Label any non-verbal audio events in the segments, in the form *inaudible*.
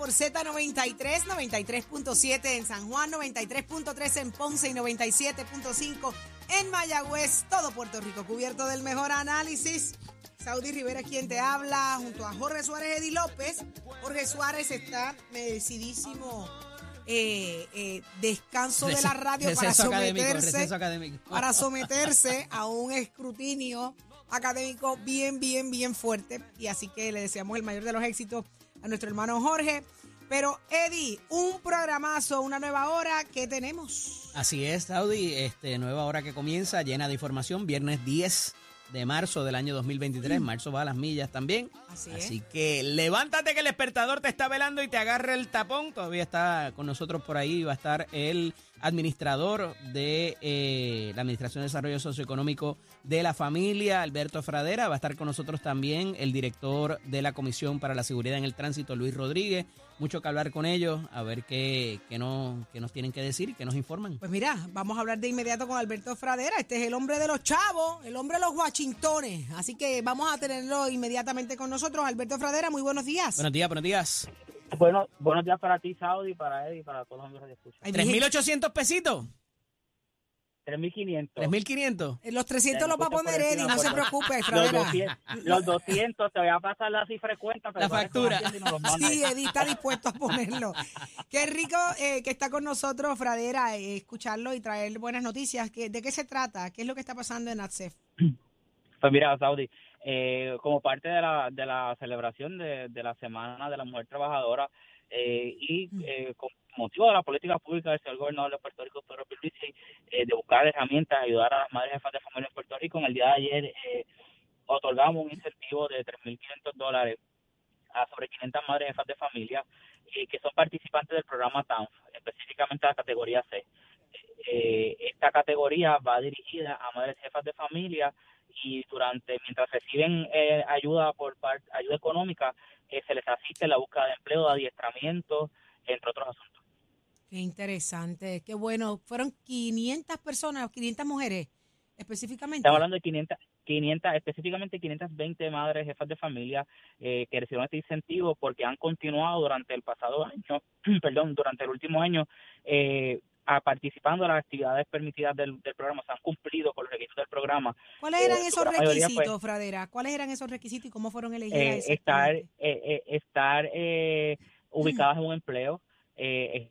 por Z93, 93.7 en San Juan, 93.3 en Ponce y 97.5 en Mayagüez. Todo Puerto Rico cubierto del mejor análisis. Saudi Rivera quien te habla junto a Jorge Suárez Edi López. Jorge Suárez está merecidísimo eh, eh, descanso de la radio para Receso académico, someterse receso académico. para someterse a un escrutinio académico bien, bien, bien fuerte. Y así que le deseamos el mayor de los éxitos a nuestro hermano Jorge. Pero, Eddie, un programazo, una nueva hora, ¿qué tenemos? Así es, Saudi, este, nueva hora que comienza, llena de información, viernes 10 de marzo del año 2023, marzo va a las millas también. Así es. Que levántate que el despertador te está velando y te agarre el tapón. Todavía está con nosotros por ahí, va a estar el administrador de eh, la Administración de Desarrollo Socioeconómico de la Familia, Alberto Fradera. Va a estar con nosotros también el director de la Comisión para la Seguridad en el Tránsito, Luis Rodríguez. Mucho que hablar con ellos, a ver qué, qué, no- qué nos tienen que decir y qué nos informan. Pues mira, vamos a hablar de inmediato con Alberto Fradera. Este es el hombre de los chavos, el hombre de los Washingtones. Así que vamos a tenerlo inmediatamente con nosotros. Alberto Fradera, muy buenos días. Buenos días, buenos días. Bueno, buenos días para ti, Saudi, para Eddie y para todos los amigos que escuchan. Ay, mi gente, 3.800 pesitos. 3.500. 3.500. Los 300 los va a poner Eddie, no se preocupe, Los Fradera. 200, los 200, te voy a pasar la cifra cuenta. pero La factura. no. Sí, Eddie está dispuesto a ponerlo. Qué rico eh, que está con nosotros, Fradera, eh, escucharlo y traer buenas noticias. ¿Qué- ¿De qué se trata? ¿Qué es lo que está pasando en ATSEF? Pues mira, Saudi, eh, como parte de la, de la celebración de, de la Semana de la Mujer Trabajadora eh, y eh, con motivo de la política pública del señor gobernador de Puerto Rico, Pedro Pierluisi, eh, de buscar herramientas, ayudar a las madres jefas de familia en Puerto Rico, en el día de ayer eh, otorgamos un incentivo de 3.500 dólares a sobre 500 madres jefas de familia que son participantes del programa TANF, específicamente la categoría C. Esta categoría va dirigida a madres jefas de familia y durante mientras reciben eh, ayuda por par- ayuda económica eh, se les asiste en la búsqueda de empleo, de adiestramiento, entre otros asuntos. Qué interesante, qué bueno. Fueron 500 personas, 500 mujeres específicamente. Estamos hablando de 500, 500 específicamente 520 madres jefas de familia eh, que recibieron este incentivo porque han continuado durante el pasado año, *clears throat* perdón, durante el último año eh, a participando en las actividades permitidas del, del programa, se han cumplido con los requisitos del programa. ¿Cuáles eran eh, esos mayoría, requisitos, pues, Fradera? ¿Cuáles eran esos requisitos y cómo fueron elegidas eh, esas estar eh, eh, estar eh, ubicadas en un empleo, eh,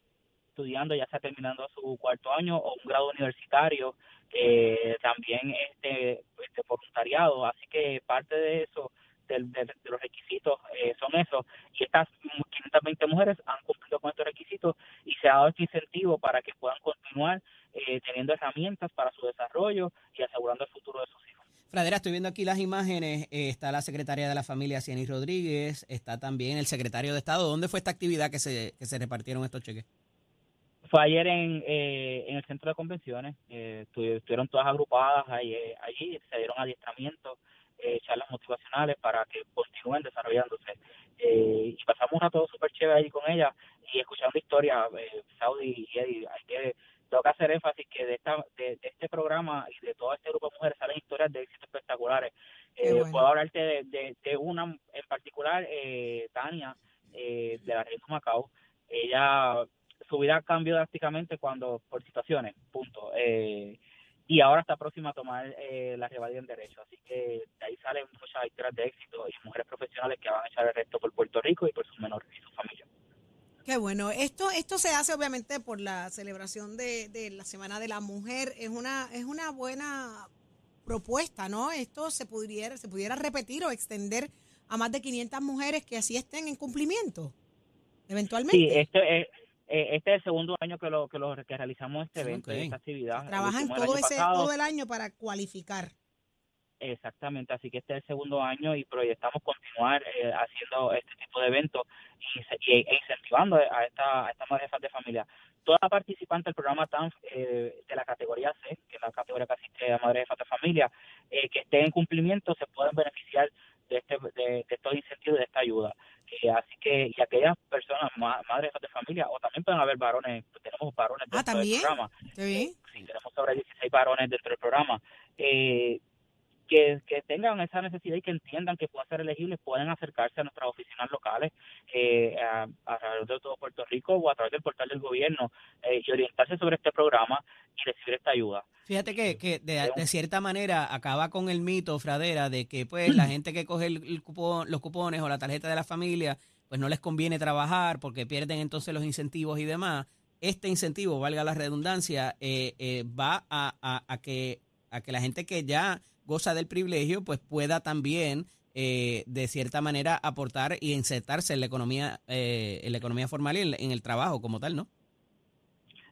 estudiando ya sea terminando su cuarto año o un grado universitario, eh, también este, este voluntariado, así que parte de eso del- de, los requisitos eh, son esos y estas 520 mujeres han cumplido con estos requisitos y se ha dado este incentivo para que puedan continuar eh, teniendo herramientas para su desarrollo y asegurando el futuro de sus hijos. Fradera, estoy viendo aquí las imágenes. eh, está la secretaria de la familia, Cieny Rodríguez. Está también el secretario de Estado. ¿Dónde fue esta actividad que se, que se repartieron estos cheques? Fue ayer en, eh, en el centro de convenciones, eh, estu- estuvieron todas agrupadas ahí, eh, allí, se dieron adiestramientos, eh, charlas motivacionales para que continúen desarrollándose. Eh, y pasamos un rato súper chévere ahí con ella y escuchando historias, eh, Saudi y Eddie, hay que, tengo que hacer énfasis que de, esta, de, de este programa y de todo este grupo de mujeres salen historias de éxito espectaculares. Eh, bueno. Puedo hablarte de, de, de una en particular, eh, Tania, eh, de la región de Macao. Ella su vida cambió drásticamente cuando por situaciones, punto. Eh, y ahora está próxima a tomar eh, la revalida en derecho, así que de ahí salen muchas historias de éxito y mujeres profesionales que van a echar el resto por Puerto Rico y por sus menores y sus familias. Qué bueno. Esto, esto se hace obviamente por la celebración de, de la Semana de la Mujer. Es una, es una buena propuesta, ¿no? Esto se pudiera, se pudiera repetir o extender a más de 500 mujeres que así estén en cumplimiento, eventualmente. Sí, este es eh, este es el segundo año que lo que, lo, que realizamos este evento, Ok. esta actividad. Trabajan el todo ese, pasado. todo el año para cualificar. Exactamente, así que este es el segundo año y proyectamos continuar eh, haciendo este tipo de eventos y, y- e incentivando a esta a estas madres jefas de familia. Toda participante del programa TANF eh, de la categoría C, que es la categoría que asiste a madres de familia, eh, que estén en cumplimiento se pueden beneficiar de, este, de, de estos incentivos y de esta ayuda. Eh, así que, y aquellas personas, madres de familia, o también pueden haber varones, tenemos varones ah, dentro del programa. Sí. sí, tenemos sobre 16 varones dentro del programa. Eh, que, que, tengan esa necesidad y que entiendan que pueden ser elegibles, pueden acercarse a nuestras oficinas locales eh, a, través de todo Puerto Rico o a través del portal del gobierno eh, y orientarse sobre este programa y recibir esta ayuda. Fíjate que, que de, de, cierta manera acaba con el mito, Fradera, de que pues la gente que coge el, cupón, los cupones o la tarjeta de la familia, pues no les conviene trabajar porque pierden entonces los incentivos y demás. Este incentivo, valga la redundancia, eh, eh va a, a, a que a que la gente que ya goza del privilegio, pues pueda también eh, de cierta manera aportar y insertarse en la economía, eh, en la economía formal y en, el trabajo como tal, ¿no?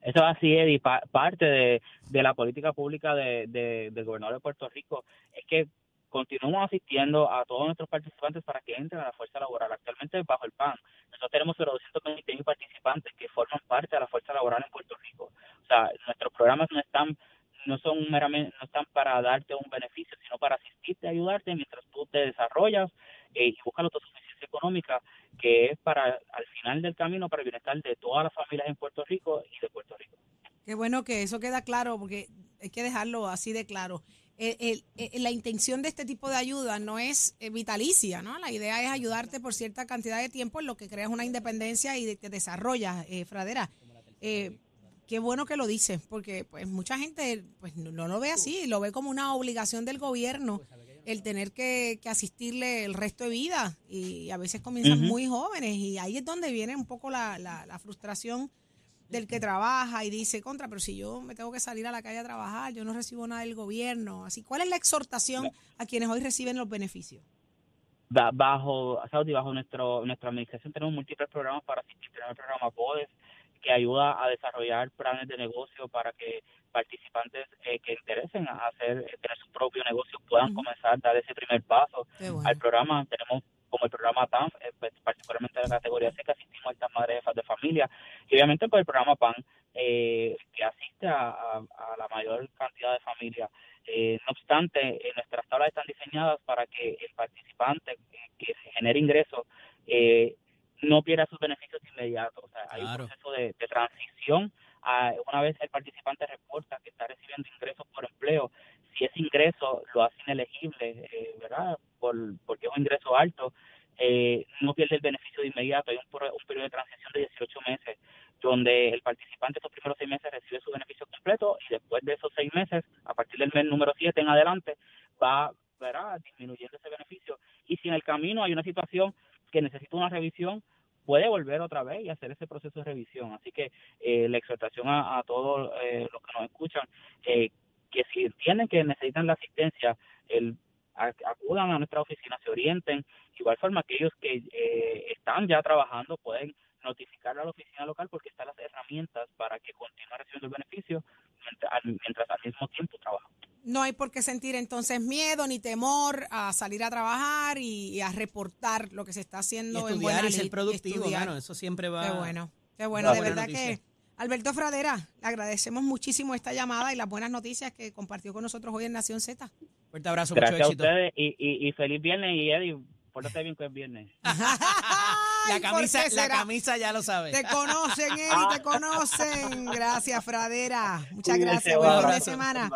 Eso es así, Eddie. parte de, la política pública de, del gobernador de Puerto Rico es que continuamos asistiendo a todos nuestros participantes para que entren a la fuerza laboral. Actualmente, bajo el PAN, nosotros tenemos 220 participantes que forman parte de la fuerza laboral en Puerto Rico. O sea, nuestros programas no están no son meramente, no están para darte un beneficio, sino para asistirte, ayudarte mientras tú te desarrollas eh, y buscas la autosuficiencia económica, que es para al final del camino para el bienestar de todas las familias en Puerto Rico y de Puerto Rico. Qué bueno que eso queda claro, porque hay que dejarlo así de claro. la intención de este tipo de ayuda no es eh, vitalicia, ¿no? La idea es ayudarte por cierta cantidad de tiempo en lo que creas una independencia y te desarrollas, eh, Fradera. Eh, Qué bueno que lo dice, porque pues mucha gente pues no, lo ve así, lo ve como una obligación del gobierno el tener que, asistirle el resto de vida y a veces comienzan muy jóvenes y ahí es donde viene un poco la, la, frustración del que trabaja y dice, contra, pero si yo me tengo que salir a la calle a trabajar, yo no recibo nada del gobierno. Así, ¿cuál es la exhortación a quienes hoy reciben los beneficios? Bajo, Saudi, bajo nuestro, nuestra administración tenemos múltiples programas para asistir. Tenemos el programa PODES, que ayuda a desarrollar planes de negocio para que participantes eh, que interesen a hacer tener su propio negocio puedan comenzar a dar ese primer paso al programa. Tenemos como el programa TANF, eh, pues, particularmente de la categoría C, que asistimos a estas madres de familia, y obviamente pues el programa PAN, eh, que asiste a, la mayor cantidad de familias. no obstante, nuestras tablas están diseñadas para que el participante que genere ingresos no pierda sus beneficios inmediatos. O sea, hay un proceso de, transición. A, una vez el participante reporta que está recibiendo ingresos por empleo, si ese ingreso lo hace inelegible, eh, ¿verdad? Por, porque es un ingreso alto, eh, no pierde el beneficio de inmediato. Hay un, periodo de transición de 18 meses donde el participante esos primeros seis meses recibe su beneficio completo y después de esos seis meses, a partir del mes número 7 en adelante, va ¿verdad? disminuyendo ese beneficio. Y si en el camino hay una situación que necesita una revisión, puede volver otra vez y hacer ese proceso de revisión. Así que eh, la exhortación a, todos eh, los que nos escuchan, eh, que si entienden que necesitan la asistencia, el, acudan a nuestra oficina, se orienten. igual forma, aquellos que están ya trabajando pueden notificar a la oficina local porque están las herramientas para que continúen recibiendo el beneficio mientras, mientras al mismo tiempo trabajan. No hay por qué sentir entonces miedo ni temor a salir a trabajar y, a reportar lo que se está haciendo en buena y ser productivo, eso siempre va. Qué bueno, qué bueno, de verdad que Alberto Fradera, le agradecemos muchísimo esta llamada y las buenas noticias que compartió con nosotros hoy en Nación Z. Fuerte abrazo, Gracias mucho éxito. a ustedes y, y, y feliz viernes y Eddie Pórtate bien que es viernes. *laughs* la, camisa, la camisa ya lo sabes. Te conocen, Eri, te conocen. Gracias, Fradera. Muchas gracias. Buen fin de semana.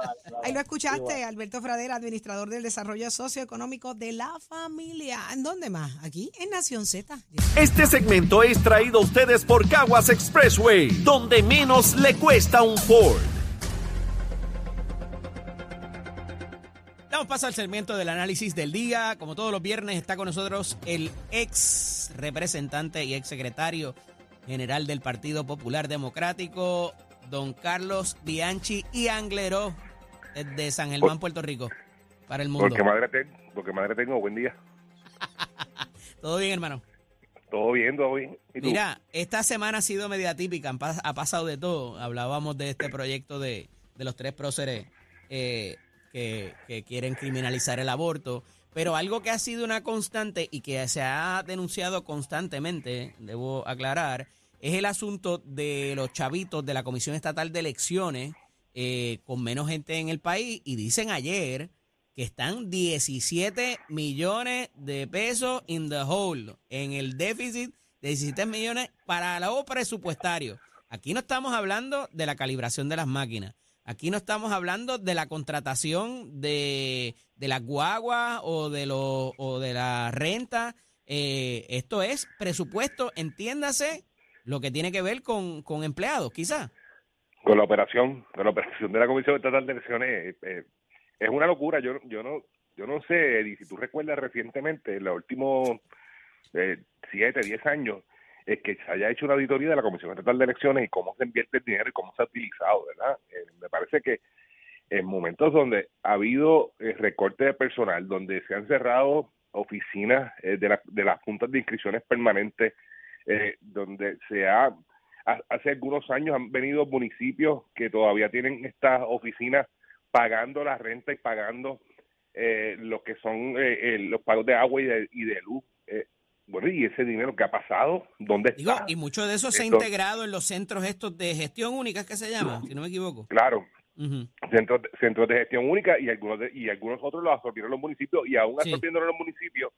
Ahí lo escuchaste, Alberto Fradera, administrador del desarrollo socioeconómico de la familia. ¿En dónde más? Aquí, en Nación Z. Este segmento es traído a ustedes por Caguas Expressway, donde menos le cuesta un Ford. Damos paso al segmento del análisis del día. Como todos los viernes está con nosotros el ex representante y ex secretario general del Partido Popular Democrático, don Carlos Bianchi y Anglero, de San Germán, Puerto Rico, para el mundo. Porque madre, tengo, porque madre tengo, buen día. *laughs* ¿Todo bien, hermano? Todo bien, todo bien. Mira, esta semana ha sido media típica, ha pasado de todo. Hablábamos de este proyecto de, de los tres próceres eh, que, quieren criminalizar el aborto. Pero algo que ha sido una constante y que se ha denunciado constantemente, debo aclarar, es el asunto de los chavitos de la Comisión Estatal de Elecciones eh, con menos gente en el país. Y dicen ayer que están 17 millones de pesos in the hole, en el déficit de 17 millones para lo presupuestario. Aquí no estamos hablando de la calibración de las máquinas. Aquí no estamos hablando de la contratación de, de las guaguas o de, lo, o de la renta. Eh, esto es presupuesto, entiéndase, lo que tiene que ver con, con empleados, quizás. Con la operación, con la operación de la Comisión Estatal de Elecciones, eh, eh, es una locura. Yo, yo no, yo no sé, Eddie, si tú recuerdas recientemente, en los últimos eh, siete, diez años, es que se haya hecho una auditoría de la Comisión Estatal de Elecciones y cómo se invierte el dinero y cómo se ha utilizado, ¿verdad? Eh, me parece que en momentos donde ha habido eh, recorte de personal, donde se han cerrado oficinas eh, de, la, de las juntas de inscripciones permanentes, eh, donde se ha, hace algunos años han venido municipios que todavía tienen estas oficinas pagando la renta y pagando eh, lo que son eh, los pagos de agua y de, y de luz. Bueno, ¿y ese dinero que ha pasado? ¿Dónde Digo, está? y mucho de eso se ha integrado en los centros estos de gestión única, que se llaman, si no me equivoco. Claro, Ujú. centros de, centros de gestión única y algunos de- y algunos otros los absorbieron los municipios y aún Sí. absorbiendo los municipios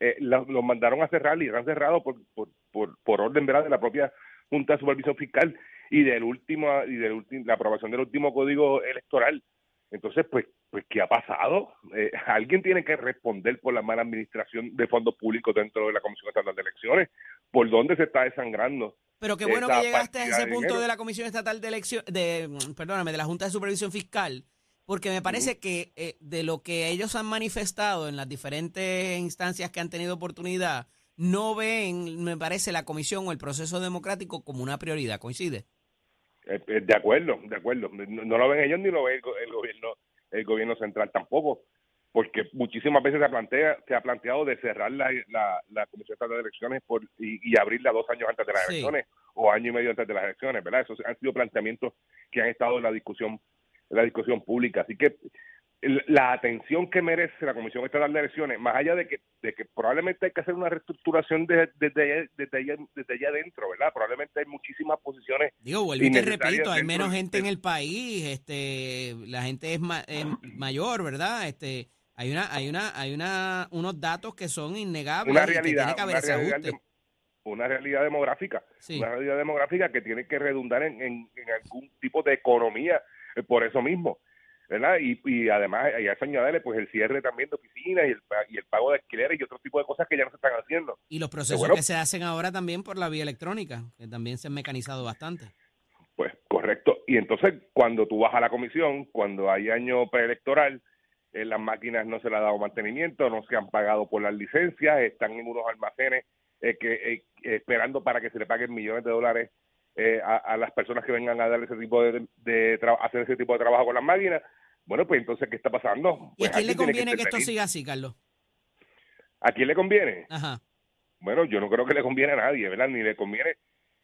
eh, los, los mandaron a cerrar y han cerrado por, por, por, por orden ¿verdad? de la propia Junta de Supervisión Fiscal y del último y de la aprobación del último código electoral. Entonces, pues, pues ¿qué ha pasado? Eh, *laughs* alguien tiene que responder por la mala administración de fondos públicos dentro de la Comisión Estatal de Elecciones. ¿Por dónde se está desangrando? Pero qué bueno que llegaste a ese de punto dinero. de la Comisión Estatal de Elección, de, mm, perdóname, de la Junta de Supervisión Fiscal, porque me parece que eh, de lo que ellos han manifestado en las diferentes instancias que han tenido oportunidad, no ven, me parece, la comisión o el proceso democrático como una prioridad. ¿Coincide? Eh, eh, De acuerdo, de acuerdo. No, no lo ven ellos ni lo ve el, go- el gobierno el gobierno central tampoco, porque muchísimas veces se plantea se ha planteado de cerrar la, la, la Comisión Estatal de Elecciones por, y, y abrirla dos años antes de las Sí. elecciones o año y medio antes de las elecciones, ¿verdad? Esos han sido planteamientos que han estado en la discusión en la discusión pública. Así que la atención que merece la Comisión Estatal de Elecciones, más allá de que, de que probablemente hay que hacer una reestructuración desde, desde, allá, desde, allá, desde allá adentro, ¿verdad? Probablemente hay muchísimas posiciones Digo, vuelvo y te repito, hay menos gente en el país, este, la gente es ma- eh, mayor, ¿verdad? Este, hay una, hay una, hay una, unos datos que son innegables una que realidad, tiene que haber una realidad, ajuste. de- una realidad demográfica, Sí. una realidad demográfica que tiene que redundar en, en- en algún tipo de economía eh, por eso mismo, ¿verdad? Y, y además, y a eso añadirle pues el cierre también de oficinas y el, y el pago de alquileres y otro tipo de cosas que ya no se están haciendo. Y los procesos bueno. que se hacen ahora también por la vía electrónica, que también se han mecanizado bastante. Pues correcto. Y entonces, cuando tú vas a la comisión, cuando hay año preelectoral, eh, las máquinas no se le ha dado mantenimiento, no se han pagado por las licencias, están en unos almacenes eh, que eh, esperando para que se le paguen millones de dólares eh, a, a las personas que vengan a dar ese tipo de, de hacer ese tipo de trabajo con las máquinas. Bueno, pues entonces, ¿qué está pasando? ¿Y a Pues quién le conviene que esto intervenir. siga así, Carlos? ¿A quién le conviene? Ajá. Bueno, yo no creo que le conviene a nadie, ¿verdad? Ni le conviene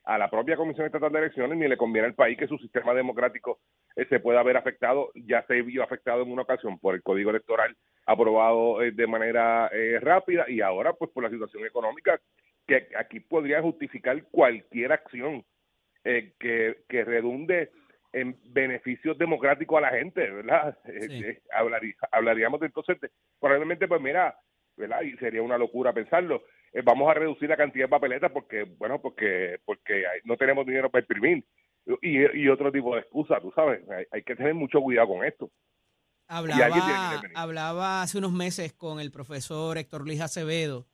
a la propia Comisión Estatal de Elecciones, ni le conviene al país que su sistema democrático eh, se pueda ver afectado. Ya se vio afectado en una ocasión por el Código Electoral aprobado eh, de manera eh, rápida y ahora pues por la situación económica que aquí podría justificar cualquier acción eh, que, que redunde en beneficios democráticos a la gente, ¿verdad? *laughs* Eh, Sí. eh, hablarí- hablaríamos de entonces, de- probablemente pues mira, ¿verdad? Y sería una locura pensarlo. Eh, vamos a reducir la cantidad de papeletas porque, bueno, porque porque no tenemos dinero para imprimir y, y otro tipo de excusas, tú sabes. Hay, hay que tener mucho cuidado con esto. Hablaba, hablaba hace unos meses con el profesor Héctor Luis Acevedo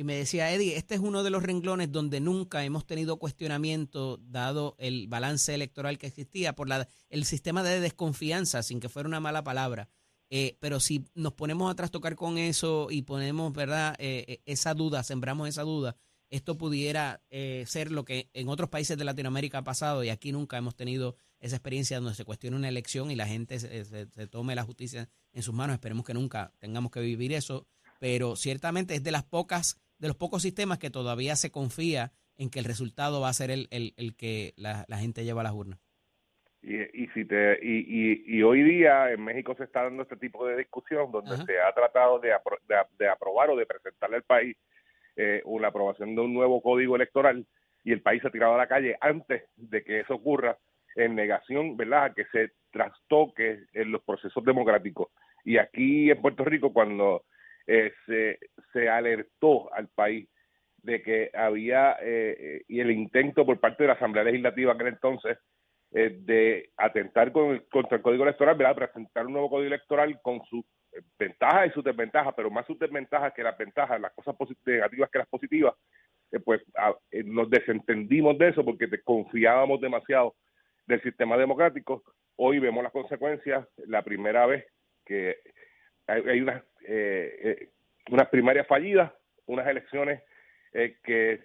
y me decía, Eddie, este es uno de los renglones donde nunca hemos tenido cuestionamiento dado el balance electoral que existía por la, el sistema de desconfianza, sin que fuera una mala palabra. Eh, pero si nos ponemos a trastocar con eso y ponemos, ¿verdad?, eh, eh, esa duda, sembramos esa duda, esto pudiera ser lo que en otros países de Latinoamérica ha pasado y aquí nunca hemos tenido esa experiencia donde se cuestiona una elección y la gente se tome la justicia en sus manos. Esperemos que nunca tengamos que vivir eso, pero ciertamente es de las pocas, de los pocos sistemas que todavía se confía en que el resultado va a ser el, el- el que la, la gente lleva a las urnas. Y, y si te y, y, y hoy día en México se está dando este tipo de discusión donde Ajá. se ha tratado de, apro- de, aprobar o de presentarle al país eh, la aprobación de un nuevo código electoral y el país se ha tirado a la calle antes de que eso ocurra en negación, ¿verdad?, a que se trastoque en los procesos democráticos. Y aquí en Puerto Rico, cuando eh, se, se alertó al país de que había eh, y el intento por parte de la Asamblea Legislativa aquel entonces eh, de atentar con contra el Código Electoral, ¿verdad? presentar un nuevo Código Electoral con sus ventajas y sus desventajas, pero más sus desventajas que las ventajas, las cosas negativas que las positivas, pues nos desentendimos de eso porque confiábamos demasiado del sistema democrático. Hoy vemos las consecuencias, la primera vez que hay, unas, eh, eh, unas primarias fallidas, unas elecciones eh, que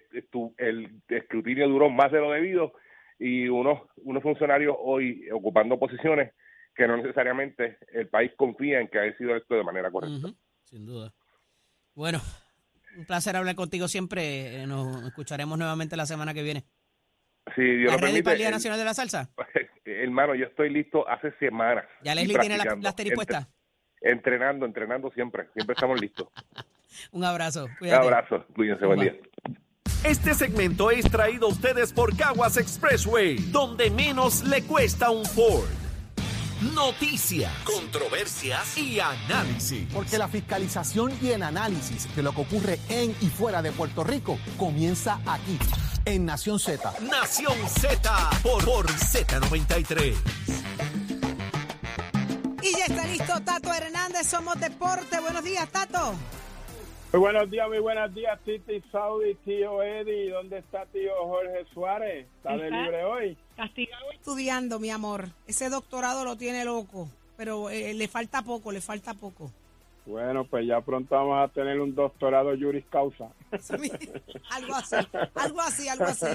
el escrutinio duró más de lo debido y unos, unos funcionarios hoy ocupando posiciones que no necesariamente el país confía en que haya sido esto de manera correcta. Sin duda. Bueno, un placer hablar contigo siempre. Nos escucharemos nuevamente la semana que viene. Sí, Dios ¿La para el Nacional de la Salsa? *laughs* Hermano, yo estoy listo hace semanas. ¿Ya Leslie tiene las la puestas? Entrenando, entrenando siempre. Siempre estamos listos. *laughs* Un abrazo. Cuídate. Un abrazo. Cuídense. Buen día. Este segmento es traído a ustedes por Caguas Expressway, donde menos le cuesta un Ford. Noticias, controversias y análisis. Porque la fiscalización y el análisis de lo que ocurre en y fuera de Puerto Rico comienza aquí en Nación Z. Nación Z por, por Z93. Y ya está listo Tato Hernández, somos Deporte. Buenos días, Tato. Muy buenos días, muy buenos días, Titi Saudi, tío Eddie. ¿Dónde está tío Jorge Suárez? ¿Está de libre hoy? Castigado estudiando, mi amor. Ese doctorado lo tiene loco, pero eh, le falta poco, le falta poco. Bueno, pues ya pronto vamos a tener un doctorado juris causa. algo así, algo así, algo así.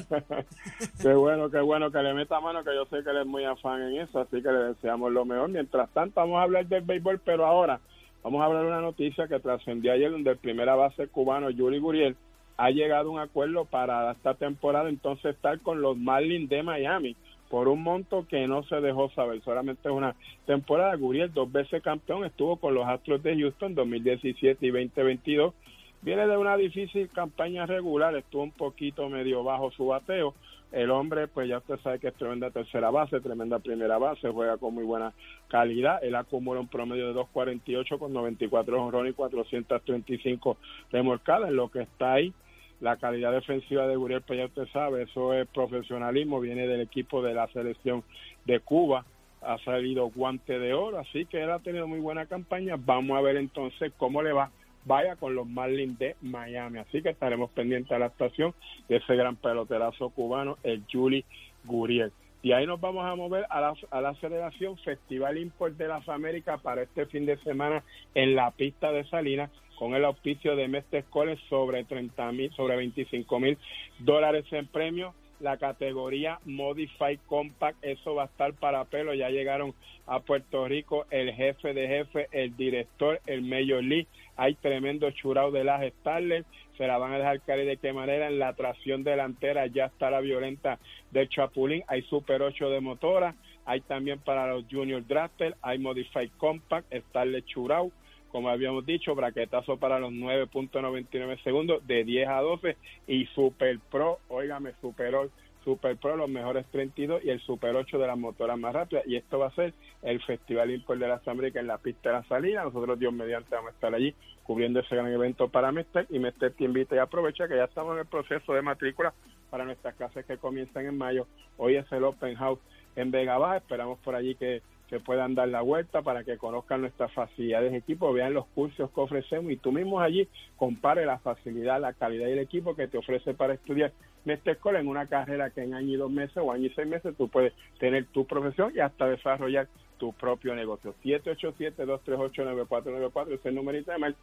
*laughs* qué bueno, qué bueno que le meta mano, que yo sé que él es muy afán en eso, así que le deseamos lo mejor. Mientras tanto, vamos a hablar del béisbol, pero ahora vamos a hablar de una noticia que trascendió ayer, donde el primera base cubano, Yuri Guriel, ha llegado a un acuerdo para esta temporada entonces estar con los Marlins de Miami por un monto que no se dejó saber. Solamente una temporada. Guriel, dos veces campeón, estuvo con los Astros de Houston 2017 y 2022. Viene de una difícil campaña regular, estuvo un poquito medio bajo su bateo. El hombre, pues ya usted sabe que es tremenda tercera base, tremenda primera base, juega con muy buena calidad. Él acumula un promedio de 2.48 con 94 honrones y 435 remolcadas, en lo que está ahí la calidad defensiva de Guriel, ya usted sabe, eso es profesionalismo, viene del equipo de la selección de Cuba, ha salido guante de oro, así que él ha tenido muy buena campaña. Vamos a ver entonces cómo le va. Vaya con los Marlins de Miami. Así que estaremos pendientes a la actuación de ese gran peloterazo cubano, el Juli Guriel. Y ahí nos vamos a mover a la, a la celebración Festival Import de las Américas para este fin de semana en la pista de Salinas con el auspicio de Mestre College sobre 30 mil, sobre 25 mil dólares en premio. La categoría Modify Compact, eso va a estar para pelo. Ya llegaron a Puerto Rico el jefe de jefe, el director, el Major League. Hay tremendo churao de las Starlets. Se la van a dejar caer de qué manera. En la tracción delantera ya está la violenta del Chapulín. Hay Super 8 de motora. Hay también para los Junior Drafter. Hay Modify Compact, Starlet Churao como habíamos dicho, braquetazo para los 9.99 segundos de 10 a 12 y Super Pro, óigame, Super, Super Pro, los mejores 32 y el Super 8 de las motoras más rápidas. Y esto va a ser el Festival Import de las Américas en la pista de la salida. Nosotros, Dios mediante, vamos a estar allí cubriendo ese gran evento para Mester y Mester te invita y aprovecha que ya estamos en el proceso de matrícula para nuestras clases que comienzan en mayo. Hoy es el Open House en Vega. Esperamos por allí que que puedan dar la vuelta para que conozcan nuestras facilidades de equipo, vean los cursos que ofrecemos y tú mismo allí compare la facilidad, la calidad del equipo que te ofrece para estudiar en esta escuela en una carrera que en año y dos meses o año y seis meses tú puedes tener tu profesión y hasta desarrollar tu propio negocio. 787-238-9494 es el numerito de mail.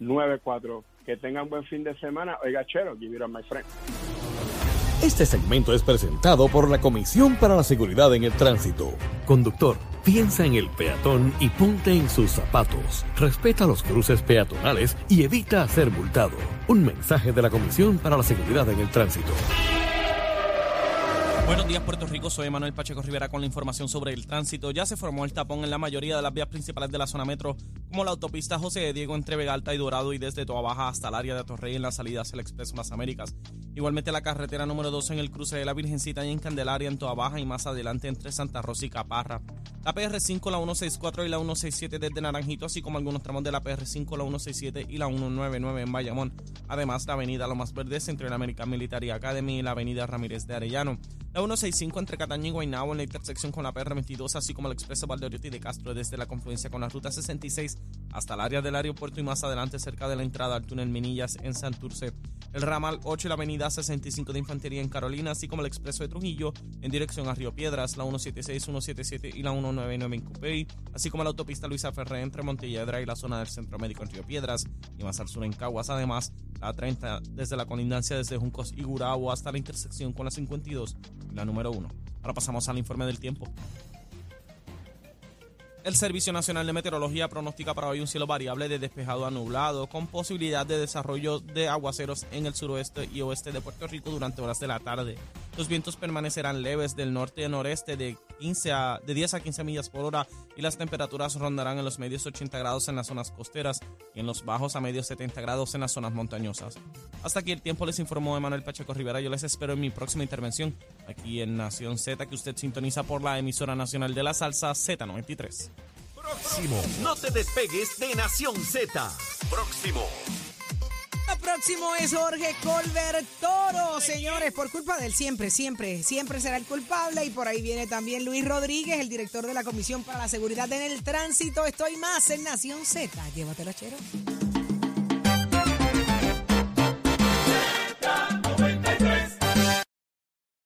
787-238-9494. Que tengan buen fin de semana. Oiga, Chero, give it my friend. Este segmento es presentado por la Comisión para la Seguridad en el Tránsito. Conductor, piensa en el peatón y ponte en sus zapatos. Respeta los cruces peatonales y evita ser multado. Un mensaje de la Comisión para la Seguridad en el Tránsito. Buenos días, Puerto Rico. Soy Manuel Pacheco Rivera con la información sobre el tránsito. Ya se formó el tapón en la mayoría de las vías principales de la zona metro, como la autopista José de Diego entre Vega Alta y Dorado y desde Toa Baja hasta el área de Torrey en la salida hacia el Expreso Las Américas Igualmente la carretera número 2 en el cruce de la Virgencita y en Candelaria en Toa Baja y más adelante entre Santa Rosa y Caparra. La PR5, la 164 y la 167 desde Naranjito, así como algunos tramos de la PR5, la 167 y la 199 en Bayamón. Además, la avenida Lomas Verdes entre la American Military Academy y la avenida Ramírez de Arellano. La 165 entre Cataño y Guaynabo en la intersección con la PR22, así como el expreso Valdeoriotti de Castro desde la confluencia con la ruta 66 hasta el área del aeropuerto y más adelante cerca de la entrada al túnel Minillas en Santurce. El ramal 8 y la avenida 65 de Infantería en Carolina, así como el expreso de Trujillo en dirección a Río Piedras, la 176, 177 y la 199 en Cupey, así como la autopista Luisa Ferré entre Montelledra y la zona del Centro Médico en Río Piedras y más al sur en Caguas. Además, la 30 desde la colindancia desde Juncos y Gurabo hasta la intersección con la 52 y la número 1. Ahora pasamos al informe del tiempo. El Servicio Nacional de Meteorología pronostica para hoy un cielo variable de despejado a nublado, con posibilidad de desarrollo de aguaceros en el suroeste y oeste de Puerto Rico durante horas de la tarde. Los vientos permanecerán leves del norte a noreste de, 15 a, de 10 a 15 millas por hora y las temperaturas rondarán en los medios 80 grados en las zonas costeras y en los bajos a medios 70 grados en las zonas montañosas. Hasta aquí el tiempo les informó Emanuel Pacheco Rivera. Yo les espero en mi próxima intervención aquí en Nación Z, que usted sintoniza por la emisora nacional de la salsa Z93. Próximo. No te despegues de Nación Z. Próximo. Próximo es Jorge Colbert Toro, señores, por culpa de él siempre, siempre, siempre será el culpable. Y por ahí viene también Luis Rodríguez, el director de la Comisión para la Seguridad en el Tránsito. Estoy más en Nación Z. Llévatelo, chero.